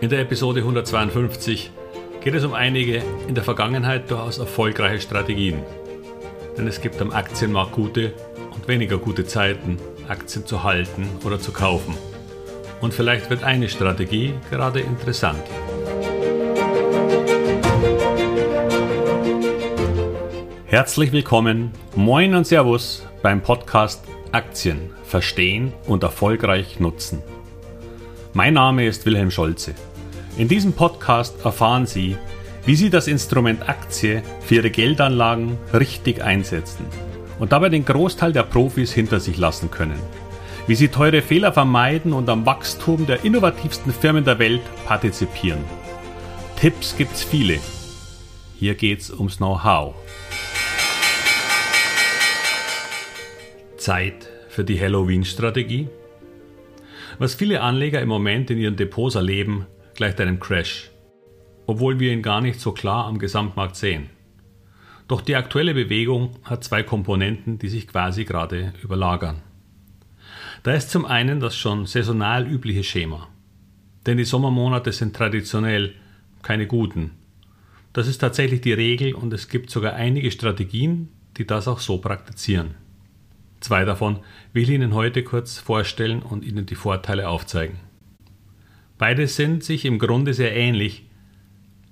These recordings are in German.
In der Episode 152 geht es um einige in der Vergangenheit durchaus erfolgreiche Strategien. Denn es gibt am Aktienmarkt gute und weniger gute Zeiten, Aktien zu halten oder zu kaufen. Und vielleicht wird eine Strategie gerade interessant. Herzlich willkommen, moin und Servus beim Podcast Aktien verstehen und erfolgreich nutzen. Mein Name ist Wilhelm Scholze. In diesem Podcast erfahren Sie, wie Sie das Instrument Aktie für Ihre Geldanlagen richtig einsetzen und dabei den Großteil der Profis hinter sich lassen können. Wie Sie teure Fehler vermeiden und am Wachstum der innovativsten Firmen der Welt partizipieren. Tipps gibt's viele. Hier geht's ums Know-how. Zeit für die Halloween-Strategie? Was viele Anleger im Moment in ihren Depots erleben, gleicht einem Crash, obwohl wir ihn gar nicht so klar am Gesamtmarkt sehen. Doch die aktuelle Bewegung hat zwei Komponenten, die sich quasi gerade überlagern. Da ist zum einen das schon saisonal übliche Schema. Denn die Sommermonate sind traditionell keine guten. Das ist tatsächlich die Regel und es gibt sogar einige Strategien, die das auch so praktizieren. Zwei davon will ich Ihnen heute kurz vorstellen und Ihnen die Vorteile aufzeigen. Beide sind sich im Grunde sehr ähnlich,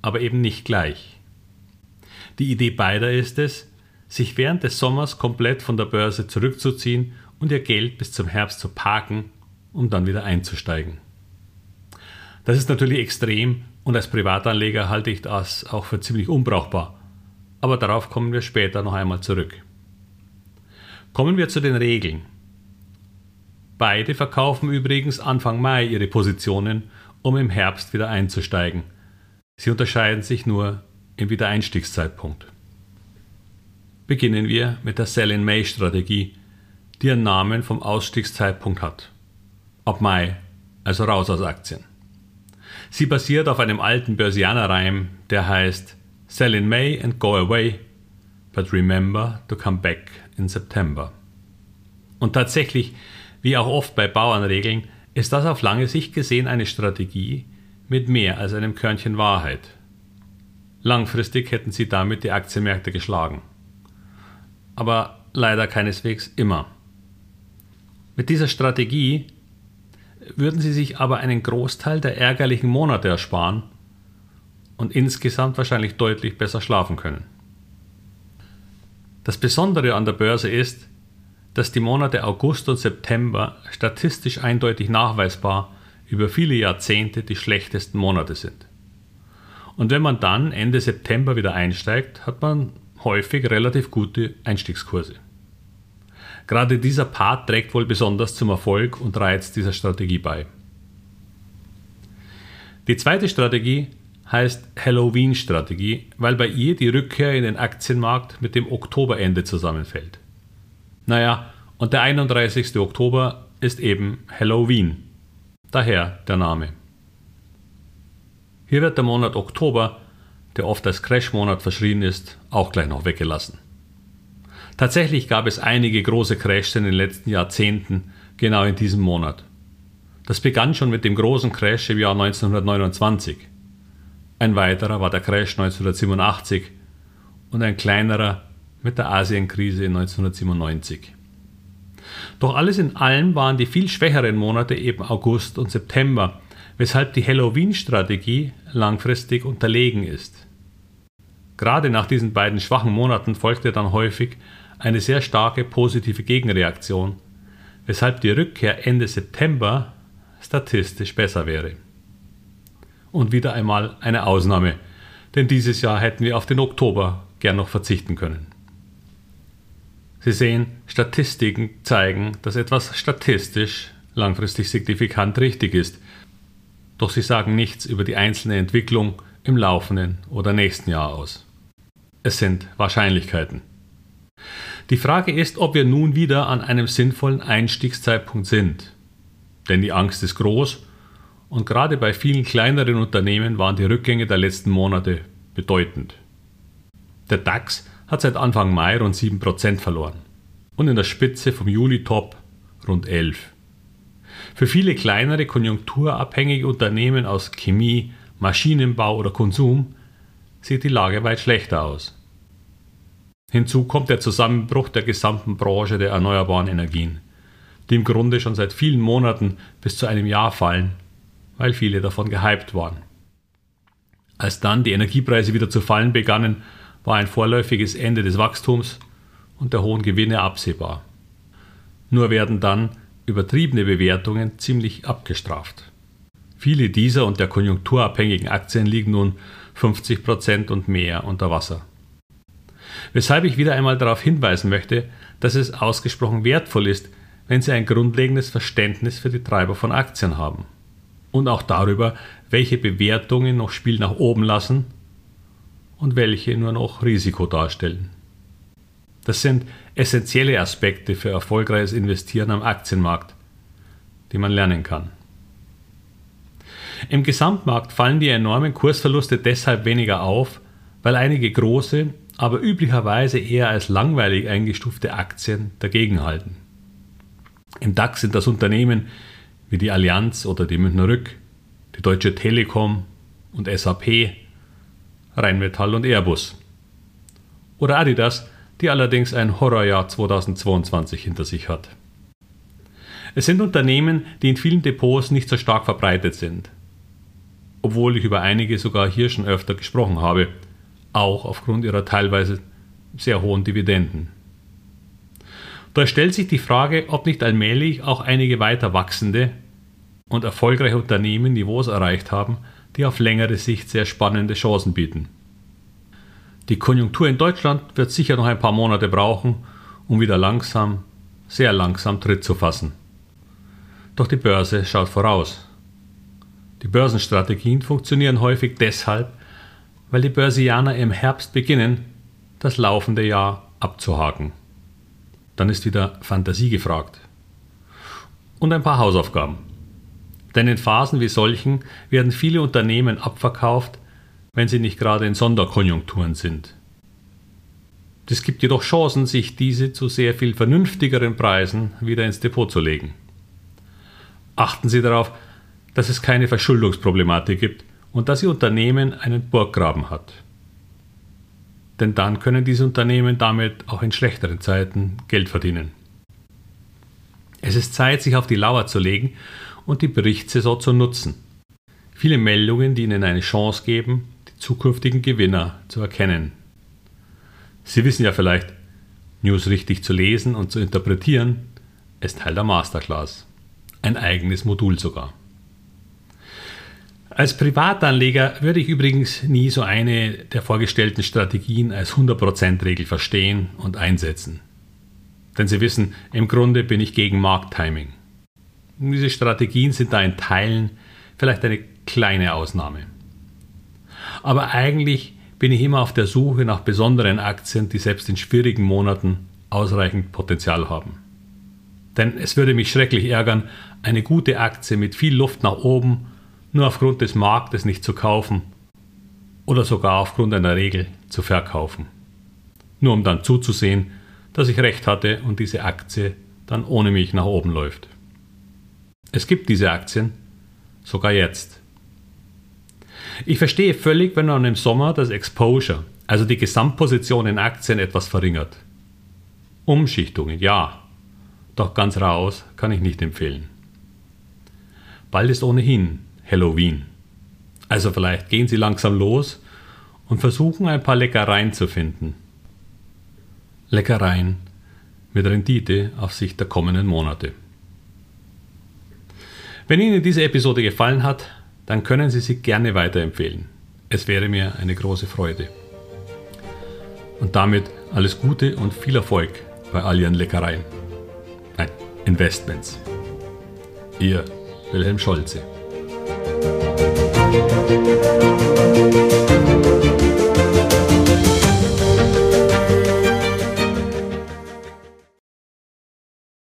aber eben nicht gleich. Die Idee beider ist es, sich während des Sommers komplett von der Börse zurückzuziehen und ihr Geld bis zum Herbst zu parken, um dann wieder einzusteigen. Das ist natürlich extrem und als Privatanleger halte ich das auch für ziemlich unbrauchbar, aber darauf kommen wir später noch einmal zurück. Kommen wir zu den Regeln. Beide verkaufen übrigens Anfang Mai ihre Positionen, um im Herbst wieder einzusteigen. Sie unterscheiden sich nur im Wiedereinstiegszeitpunkt. Beginnen wir mit der Sell-in-May-Strategie, die ihren Namen vom Ausstiegszeitpunkt hat. Ab Mai, also raus aus Aktien. Sie basiert auf einem alten Börsianerreim, der heißt Sell in May and go away, but remember to come back in September. Und tatsächlich wie auch oft bei Bauernregeln ist das auf lange Sicht gesehen eine Strategie mit mehr als einem Körnchen Wahrheit. Langfristig hätten sie damit die Aktienmärkte geschlagen. Aber leider keineswegs immer. Mit dieser Strategie würden sie sich aber einen Großteil der ärgerlichen Monate ersparen und insgesamt wahrscheinlich deutlich besser schlafen können. Das Besondere an der Börse ist, dass die Monate August und September statistisch eindeutig nachweisbar über viele Jahrzehnte die schlechtesten Monate sind. Und wenn man dann Ende September wieder einsteigt, hat man häufig relativ gute Einstiegskurse. Gerade dieser Part trägt wohl besonders zum Erfolg und Reiz dieser Strategie bei. Die zweite Strategie heißt Halloween-Strategie, weil bei ihr die Rückkehr in den Aktienmarkt mit dem Oktoberende zusammenfällt. Naja, und der 31. Oktober ist eben Halloween. Daher der Name. Hier wird der Monat Oktober, der oft als Crash-Monat verschrien ist, auch gleich noch weggelassen. Tatsächlich gab es einige große Crashs in den letzten Jahrzehnten genau in diesem Monat. Das begann schon mit dem großen Crash im Jahr 1929. Ein weiterer war der Crash 1987 und ein kleinerer mit der Asienkrise 1997. Doch alles in allem waren die viel schwächeren Monate eben August und September, weshalb die Halloween-Strategie langfristig unterlegen ist. Gerade nach diesen beiden schwachen Monaten folgte dann häufig eine sehr starke positive Gegenreaktion, weshalb die Rückkehr Ende September statistisch besser wäre. Und wieder einmal eine Ausnahme, denn dieses Jahr hätten wir auf den Oktober gern noch verzichten können. Sie sehen, Statistiken zeigen, dass etwas statistisch langfristig signifikant richtig ist, doch sie sagen nichts über die einzelne Entwicklung im laufenden oder nächsten Jahr aus. Es sind Wahrscheinlichkeiten. Die Frage ist, ob wir nun wieder an einem sinnvollen Einstiegszeitpunkt sind. Denn die Angst ist groß und gerade bei vielen kleineren Unternehmen waren die Rückgänge der letzten Monate bedeutend. Der DAX hat seit Anfang Mai rund 7% verloren und in der Spitze vom Juli-Top rund 11%. Für viele kleinere konjunkturabhängige Unternehmen aus Chemie, Maschinenbau oder Konsum sieht die Lage weit schlechter aus. Hinzu kommt der Zusammenbruch der gesamten Branche der erneuerbaren Energien, die im Grunde schon seit vielen Monaten bis zu einem Jahr fallen, weil viele davon gehypt waren. Als dann die Energiepreise wieder zu fallen begannen, war ein vorläufiges Ende des Wachstums und der hohen Gewinne absehbar. Nur werden dann übertriebene Bewertungen ziemlich abgestraft. Viele dieser und der konjunkturabhängigen Aktien liegen nun 50 Prozent und mehr unter Wasser. Weshalb ich wieder einmal darauf hinweisen möchte, dass es ausgesprochen wertvoll ist, wenn Sie ein grundlegendes Verständnis für die Treiber von Aktien haben und auch darüber, welche Bewertungen noch Spiel nach oben lassen und welche nur noch Risiko darstellen. Das sind essentielle Aspekte für erfolgreiches Investieren am Aktienmarkt, die man lernen kann. Im Gesamtmarkt fallen die enormen Kursverluste deshalb weniger auf, weil einige große, aber üblicherweise eher als langweilig eingestufte Aktien dagegenhalten. Im DAX sind das Unternehmen wie die Allianz oder die Münchner Rück, die Deutsche Telekom und SAP, Rheinmetall und Airbus. Oder Adidas, die allerdings ein Horrorjahr 2022 hinter sich hat. Es sind Unternehmen, die in vielen Depots nicht so stark verbreitet sind, obwohl ich über einige sogar hier schon öfter gesprochen habe, auch aufgrund ihrer teilweise sehr hohen Dividenden. Da stellt sich die Frage, ob nicht allmählich auch einige weiter wachsende und erfolgreiche Unternehmen Niveaus erreicht haben, die auf längere Sicht sehr spannende Chancen bieten. Die Konjunktur in Deutschland wird sicher noch ein paar Monate brauchen, um wieder langsam, sehr langsam Tritt zu fassen. Doch die Börse schaut voraus. Die Börsenstrategien funktionieren häufig deshalb, weil die Börsianer im Herbst beginnen, das laufende Jahr abzuhaken. Dann ist wieder Fantasie gefragt. Und ein paar Hausaufgaben. Denn in Phasen wie solchen werden viele Unternehmen abverkauft, wenn sie nicht gerade in Sonderkonjunkturen sind. Es gibt jedoch Chancen, sich diese zu sehr viel vernünftigeren Preisen wieder ins Depot zu legen. Achten Sie darauf, dass es keine Verschuldungsproblematik gibt und dass Ihr Unternehmen einen Burggraben hat denn dann können diese Unternehmen damit auch in schlechteren Zeiten Geld verdienen. Es ist Zeit, sich auf die Lauer zu legen und die Berichtssaison zu nutzen. Viele Meldungen, die Ihnen eine Chance geben, die zukünftigen Gewinner zu erkennen. Sie wissen ja vielleicht, News richtig zu lesen und zu interpretieren, ist Teil der Masterclass. Ein eigenes Modul sogar. Als Privatanleger würde ich übrigens nie so eine der vorgestellten Strategien als 100%-Regel verstehen und einsetzen. Denn Sie wissen, im Grunde bin ich gegen Markttiming. Diese Strategien sind da in Teilen vielleicht eine kleine Ausnahme. Aber eigentlich bin ich immer auf der Suche nach besonderen Aktien, die selbst in schwierigen Monaten ausreichend Potenzial haben. Denn es würde mich schrecklich ärgern, eine gute Aktie mit viel Luft nach oben nur aufgrund des Marktes nicht zu kaufen oder sogar aufgrund einer Regel zu verkaufen. Nur um dann zuzusehen, dass ich recht hatte und diese Aktie dann ohne mich nach oben läuft. Es gibt diese Aktien, sogar jetzt. Ich verstehe völlig, wenn man im Sommer das Exposure, also die Gesamtposition in Aktien etwas verringert. Umschichtungen, ja, doch ganz raus kann ich nicht empfehlen. Bald ist ohnehin Halloween. Also vielleicht gehen Sie langsam los und versuchen ein paar Leckereien zu finden. Leckereien mit Rendite auf Sicht der kommenden Monate. Wenn Ihnen diese Episode gefallen hat, dann können Sie sie gerne weiterempfehlen. Es wäre mir eine große Freude. Und damit alles Gute und viel Erfolg bei all Ihren Leckereien. Nein, Investments. Ihr Wilhelm Scholze.